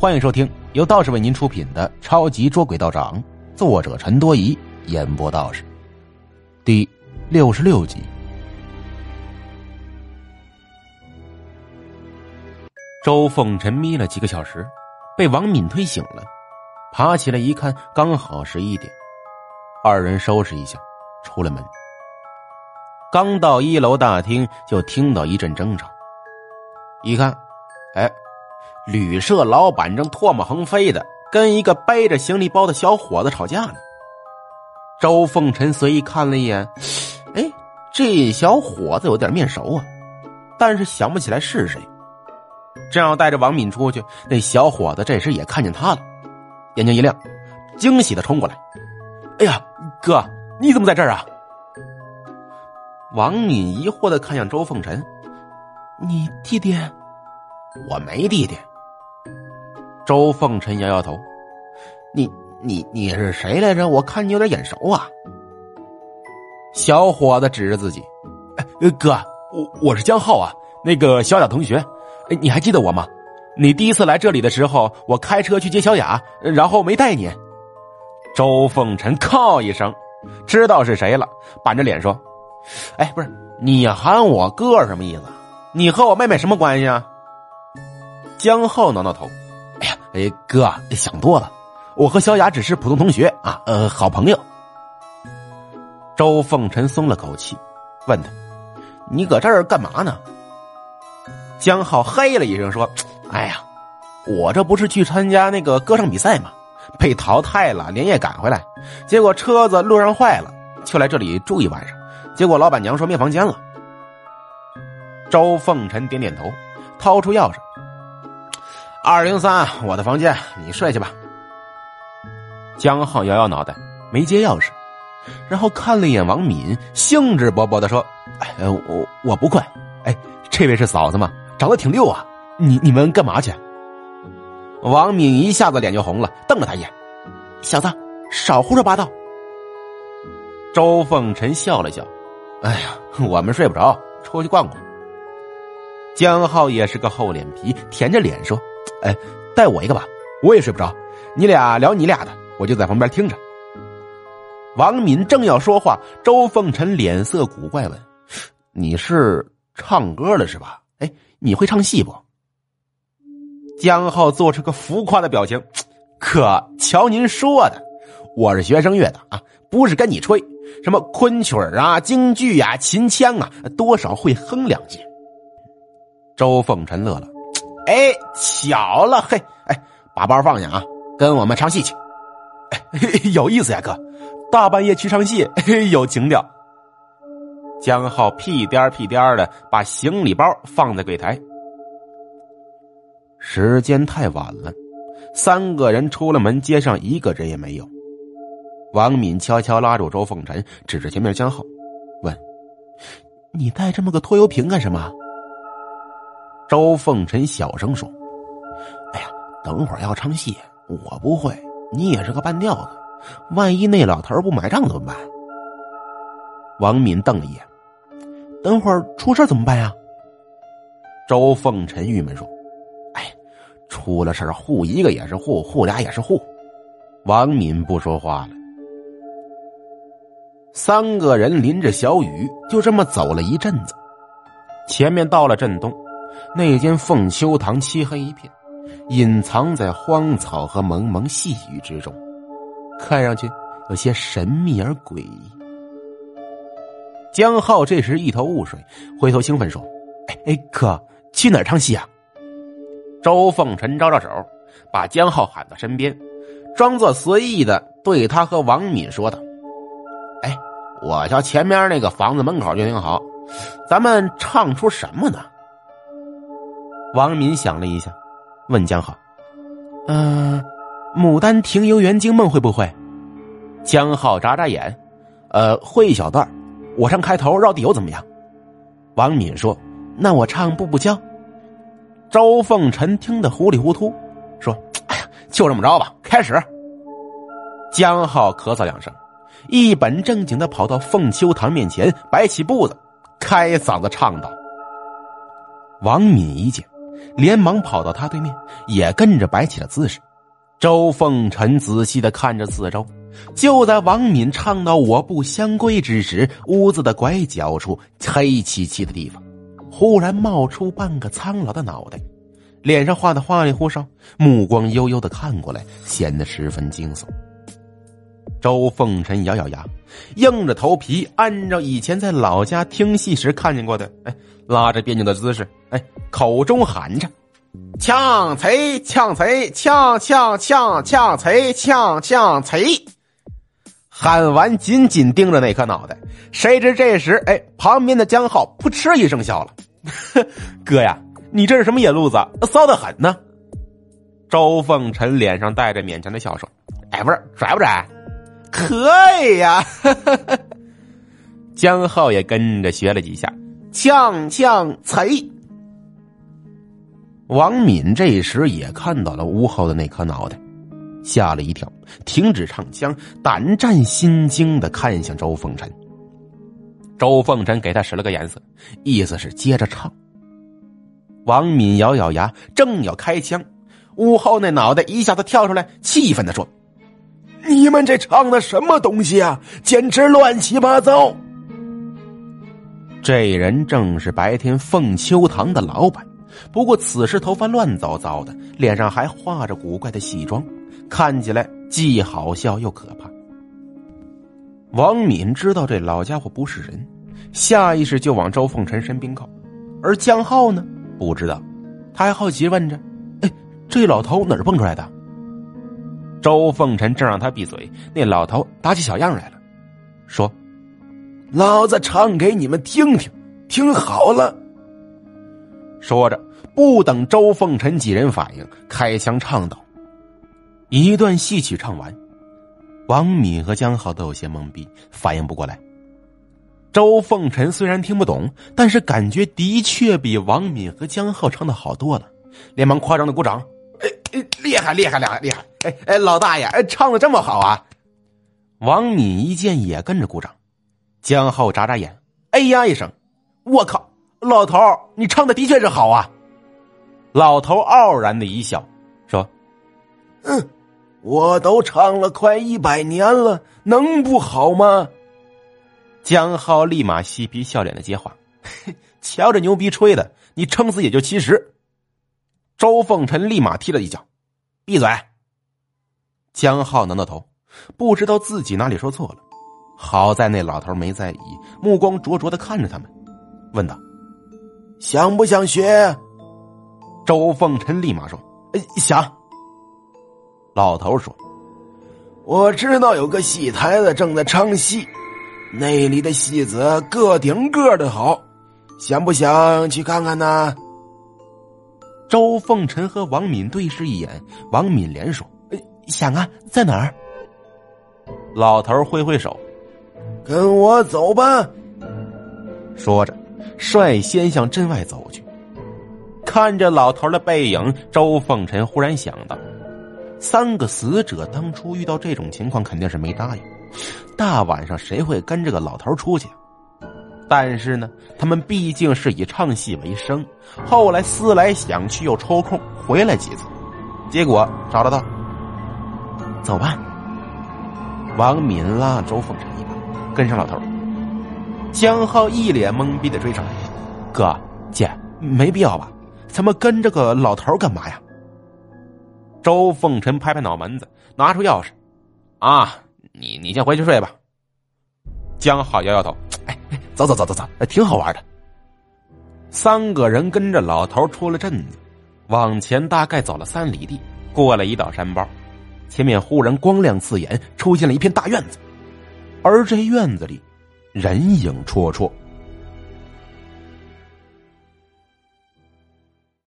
欢迎收听由道士为您出品的《超级捉鬼道长》，作者陈多疑，演播道士，第六十六集。周凤臣眯了几个小时，被王敏推醒了，爬起来一看，刚好十一点。二人收拾一下，出了门。刚到一楼大厅，就听到一阵争吵。一看，哎。旅社老板正唾沫横飞的跟一个背着行李包的小伙子吵架呢。周凤臣随意看了一眼，哎，这小伙子有点面熟啊，但是想不起来是谁。正要带着王敏出去，那小伙子这时也看见他了，眼睛一亮，惊喜的冲过来：“哎呀，哥，你怎么在这儿啊？”王敏疑惑的看向周凤臣：“你弟弟？我没弟弟。”周凤臣摇摇头：“你你你是谁来着？我看你有点眼熟啊。”小伙子指着自己：“哎，哥，我我是江浩啊，那个小雅同学，哎，你还记得我吗？你第一次来这里的时候，我开车去接小雅，然后没带你。”周凤臣靠一声，知道是谁了，板着脸说：“哎，不是你喊我哥什么意思？你和我妹妹什么关系啊？”江浩挠挠头。哎，哥，想多了。我和小雅只是普通同学啊，呃，好朋友。周凤臣松了口气，问他：“你搁这儿干嘛呢？”江浩嘿了一声说：“哎呀，我这不是去参加那个歌唱比赛吗？被淘汰了，连夜赶回来，结果车子路上坏了，就来这里住一晚上。结果老板娘说没房间了。”周凤臣点点头，掏出钥匙。二零三，我的房间，你睡去吧。江浩摇摇脑袋，没接钥匙，然后看了一眼王敏，兴致勃勃的说：“哎，我我不困。哎，这位是嫂子吗？长得挺溜啊。你你们干嘛去？”王敏一下子脸就红了，瞪了他一眼：“小子，少胡说八道。”周凤臣笑了笑：“哎呀，我们睡不着，出去逛逛。”江浩也是个厚脸皮，舔着脸说。哎，带我一个吧，我也睡不着。你俩聊你俩的，我就在旁边听着。王敏正要说话，周凤臣脸色古怪问：“你是唱歌的是吧？哎，你会唱戏不？”江浩做出个浮夸的表情：“可瞧您说的，我是学声乐的啊，不是跟你吹什么昆曲啊、京剧呀、秦腔啊，多少会哼两句。”周凤臣乐了。哎，巧了，嘿，哎，把包放下啊，跟我们唱戏去。哎，有意思呀，哥，大半夜去唱戏，有情调。江浩屁颠屁颠的把行李包放在柜台。时间太晚了，三个人出了门，街上一个人也没有。王敏悄悄拉住周凤臣，指着前面江浩，问：“你带这么个拖油瓶干什么？”周凤臣小声说：“哎呀，等会儿要唱戏，我不会，你也是个半吊子，万一那老头不买账怎么办？”王敏瞪了一眼：“等会儿出事怎么办呀？”周凤臣郁闷说：“哎，出了事护一个也是护，护俩也是护。”王敏不说话了。三个人淋着小雨，就这么走了一阵子，前面到了镇东。那间凤秋堂漆黑一片，隐藏在荒草和蒙蒙细雨之中，看上去有些神秘而诡异。江浩这时一头雾水，回头兴奋说：“哎哎，哥，去哪儿唱戏啊？”周凤臣招招手，把江浩喊到身边，装作随意的对他和王敏说道：“哎，我家前面那个房子门口就挺好，咱们唱出什么呢？”王敏想了一下，问江浩：“嗯，《牡丹亭游园惊梦》会不会？”江浩眨眨眼：“呃，会一小段，我唱开头，绕地游怎么样？”王敏说：“那我唱步步娇。”周凤臣听得糊里糊涂，说：“哎呀，就这么着吧，开始。”江浩咳嗽两声，一本正经的跑到凤秋堂面前，摆起步子，开嗓子唱道：“王敏一见。”连忙跑到他对面，也跟着摆起了姿势。周凤臣仔细的看着四周，就在王敏唱到“我不相归”之时，屋子的拐角处黑漆漆的地方，忽然冒出半个苍老的脑袋，脸上画的花里胡哨，目光悠悠的看过来，显得十分惊悚。周凤臣咬咬牙，硬着头皮，按照以前在老家听戏时看见过的，哎，拉着别扭的姿势，哎，口中喊着：“呛贼，呛贼，呛呛呛呛贼，呛呛贼。”喊完，紧紧盯着那颗脑袋。谁知这时，哎，旁边的江浩扑哧一声笑了：“哥呀，你这是什么野路子？骚的很呢。”周凤臣脸上带着勉强的笑说：“哎，不是拽不拽？”可以呀，江浩也跟着学了几下，呛呛贼。王敏这时也看到了屋后的那颗脑袋，吓了一跳，停止唱腔，胆战心惊的看向周凤臣。周凤臣给他使了个眼色，意思是接着唱。王敏咬咬牙，正要开枪，屋后那脑袋一下子跳出来，气愤的说。你们这唱的什么东西啊？简直乱七八糟！这人正是白天凤秋堂的老板，不过此时头发乱糟糟的，脸上还画着古怪的戏妆，看起来既好笑又可怕。王敏知道这老家伙不是人，下意识就往周凤臣身边靠，而江浩呢，不知道，他还好奇问着：“哎，这老头哪儿蹦出来的？”周凤臣正让他闭嘴，那老头打起小样来了，说：“老子唱给你们听听，听好了。”说着，不等周凤臣几人反应，开枪唱道：“一段戏曲唱完，王敏和江浩都有些懵逼，反应不过来。周凤臣虽然听不懂，但是感觉的确比王敏和江浩唱的好多了，连忙夸张的鼓掌。厉害厉害厉害厉害！哎哎，老大爷，哎，唱的这么好啊！王敏一见也跟着鼓掌。江浩眨眨眼，哎呀一声，我靠，老头你唱的的确是好啊！老头傲然的一笑，说：“嗯，我都唱了快一百年了，能不好吗？”江浩立马嬉皮笑脸的接话：“瞧这牛逼吹的，你撑死也就七十。”周凤臣立马踢了一脚：“闭嘴！”江浩挠挠头，不知道自己哪里说错了。好在那老头没在意，目光灼灼的看着他们，问道：“想不想学？”周凤臣立马说：“想。”老头说：“我知道有个戏台子正在唱戏，那里的戏子个顶个的好，想不想去看看呢？”周凤臣和王敏对视一眼，王敏连说：“想啊，在哪儿？”老头挥挥手：“跟我走吧。”说着，率先向镇外走去。看着老头的背影，周凤臣忽然想到，三个死者当初遇到这种情况，肯定是没答应。大晚上谁会跟这个老头出去？但是呢，他们毕竟是以唱戏为生，后来思来想去，又抽空回来几次，结果找得到。走吧。王敏拉周凤臣一把，跟上老头。江浩一脸懵逼的追上来：“哥姐，没必要吧？咱们跟这个老头干嘛呀？”周凤臣拍拍脑门子，拿出钥匙：“啊，你你先回去睡吧。”江浩摇摇头。走走走走走，挺好玩的。三个人跟着老头出了镇子，往前大概走了三里地，过了一道山包，前面忽然光亮刺眼，出现了一片大院子，而这院子里人影绰绰。